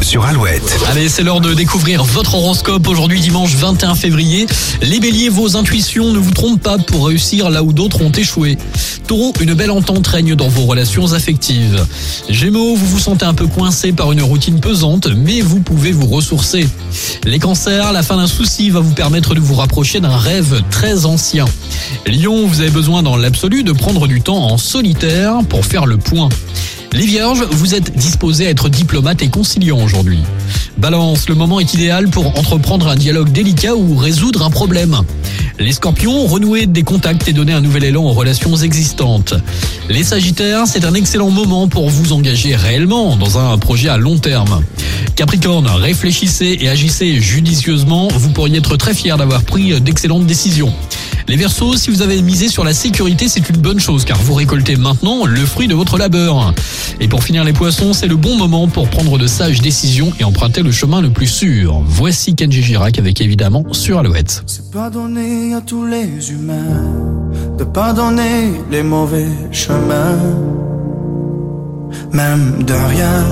Sur Alouette. Allez, c'est l'heure de découvrir votre horoscope aujourd'hui dimanche 21 février. Les béliers, vos intuitions ne vous trompent pas pour réussir là où d'autres ont échoué. Taureau, une belle entente règne dans vos relations affectives. Gémeaux, vous vous sentez un peu coincé par une routine pesante, mais vous pouvez vous ressourcer. Les cancers, la fin d'un souci va vous permettre de vous rapprocher d'un rêve très ancien. Lion, vous avez besoin dans l'absolu de prendre du temps en solitaire pour faire le point. Les vierges, vous êtes disposés à être diplomate et conciliant aujourd'hui. Balance, le moment est idéal pour entreprendre un dialogue délicat ou résoudre un problème. Les scorpions, renouer des contacts et donner un nouvel élan aux relations existantes. Les sagittaires, c'est un excellent moment pour vous engager réellement dans un projet à long terme. Capricorne, réfléchissez et agissez judicieusement, vous pourriez être très fier d'avoir pris d'excellentes décisions. Les Verseaux, si vous avez misé sur la sécurité, c'est une bonne chose car vous récoltez maintenant le fruit de votre labeur. Et pour finir les poissons, c'est le bon moment pour prendre de sages décisions et emprunter le chemin le plus sûr. Voici Kenji Girac avec évidemment sur Alouette. C'est pas donné à tous les humains de pardonner les mauvais chemins, même de rien